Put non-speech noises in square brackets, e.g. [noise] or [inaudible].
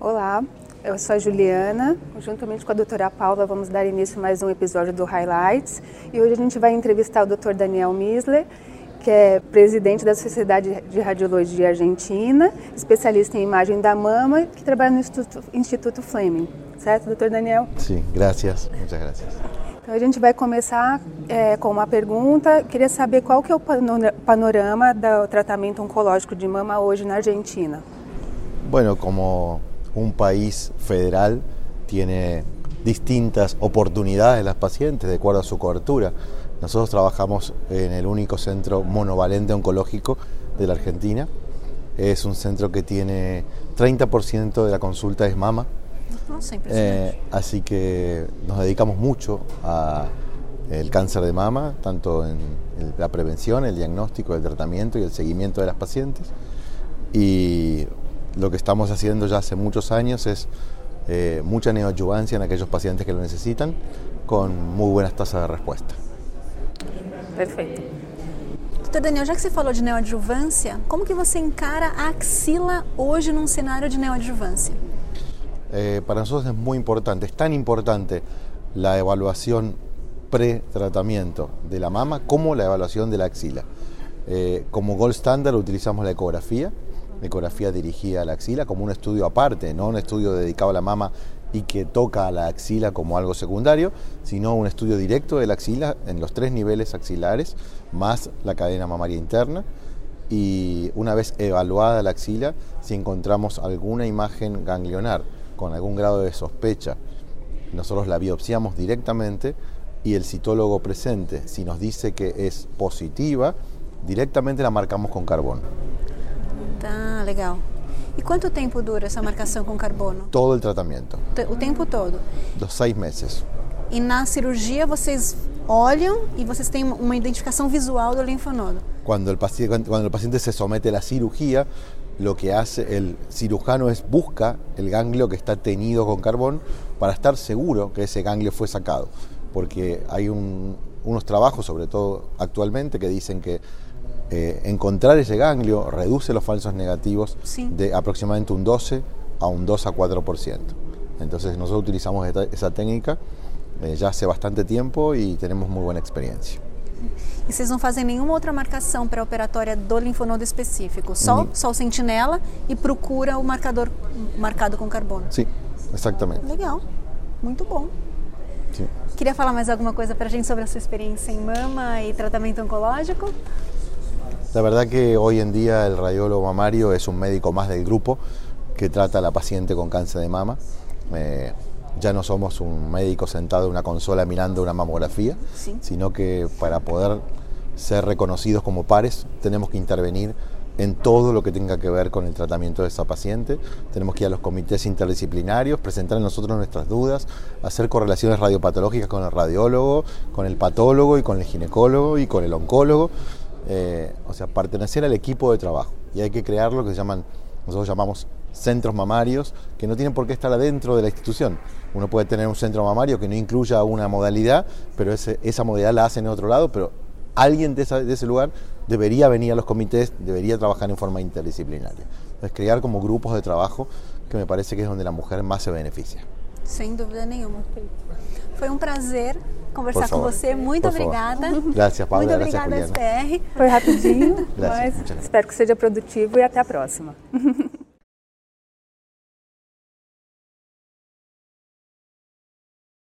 Olá, eu sou a Juliana. Juntamente com a doutora Paula, vamos dar início a mais um episódio do Highlights. E hoje a gente vai entrevistar o Dr. Daniel Misler, que é presidente da Sociedade de Radiologia Argentina, especialista em imagem da mama, que trabalha no Instituto, Instituto Fleming. Certo, doutor Daniel? Sim, graças. Muitas graças. Então a gente vai começar é, com uma pergunta. Queria saber qual que é o panorama do tratamento oncológico de mama hoje na Argentina. Bueno, como un país federal tiene distintas oportunidades las pacientes de acuerdo a su cobertura. Nosotros trabajamos en el único centro monovalente oncológico de la Argentina. Es un centro que tiene 30% de la consulta es mama. Eh, así que nos dedicamos mucho al cáncer de mama, tanto en la prevención, el diagnóstico, el tratamiento y el seguimiento de las pacientes. Y lo que estamos haciendo ya hace muchos años es eh, mucha neoadjuvancia en aquellos pacientes que lo necesitan con muy buenas tasas de respuesta. Perfeito. Doutor Daniel, já que você falou de neoadjuvância, como que você encara a axila hoje num cenário de neoadjuvância? Eh, para nosotros es muy importante, es tan importante la evaluación pre-tratamiento de la mama como la evaluación de la axila. Eh, como gold standard utilizamos la ecografía, ecografía dirigida a la axila como un estudio aparte, no un estudio dedicado a la mama y que toca a la axila como algo secundario, sino un estudio directo de la axila en los tres niveles axilares, más la cadena mamaria interna. Y una vez evaluada la axila, si encontramos alguna imagen ganglionar con algún grado de sospecha, nosotros la biopsiamos directamente y el citólogo presente, si nos dice que es positiva, directamente la marcamos con carbón. Tá, legal. E quanto tempo dura essa marcação com carbono? Todo o tratamento. O tempo todo? Dos seis meses. E na cirurgia vocês olham e vocês têm uma identificação visual do linfonodo. Quando o paciente, quando el paciente se somete a la cirugía, lo que hace el cirujano es busca el ganglio que está tenido con carbón para estar seguro que ese ganglio fue sacado. Porque hay un, unos trabajos, sobre todo actualmente, que dicen que eh, encontrar ese ganglio reduce los falsos negativos de aproximadamente un 12 a un 2 a 4%. Entonces nosotros utilizamos esa técnica eh, ya hace bastante tiempo y tenemos muy buena experiencia. E vocês não fazem nenhuma outra marcação pré-operatória do linfonodo específico, só, só o sentinela e procura o marcador marcado com carbono? Sim, exatamente. Legal, muito bom. Sim. Queria falar mais alguma coisa para a gente sobre a sua experiência em mama e tratamento oncológico? La verdad que hoy en día el radiólogo mamario es un médico más del grupo que trata a la paciente con cáncer de mama. Eh, ya no somos un médico sentado en una consola mirando una mamografía, sino que para poder ser reconocidos como pares tenemos que intervenir en todo lo que tenga que ver con el tratamiento de esa paciente. Tenemos que ir a los comités interdisciplinarios, presentar a nosotros nuestras dudas, hacer correlaciones radiopatológicas con el radiólogo, con el patólogo y con el ginecólogo y con el oncólogo. Eh, o sea, pertenecer al equipo de trabajo. Y hay que crear lo que se llaman, nosotros llamamos centros mamarios, que no tienen por qué estar adentro de la institución. Uno puede tener un centro mamario que no incluya una modalidad, pero esa modalidad la hacen en otro lado, pero alguien de, ese lugar debería venir a los comités, debería trabajar en forma interdisciplinaria. Entonces, crear como grupos de trabajo, que me parece que es donde la mujer más se beneficia. Sem dúvida nenhuma. Foi um prazer conversar com você. Muito Por obrigada. Graças, Paula. Muito Gracias, obrigada, Juliana. SPR. Foi rapidinho, Gracias, mas espero que seja produtivo e até a próxima. [laughs]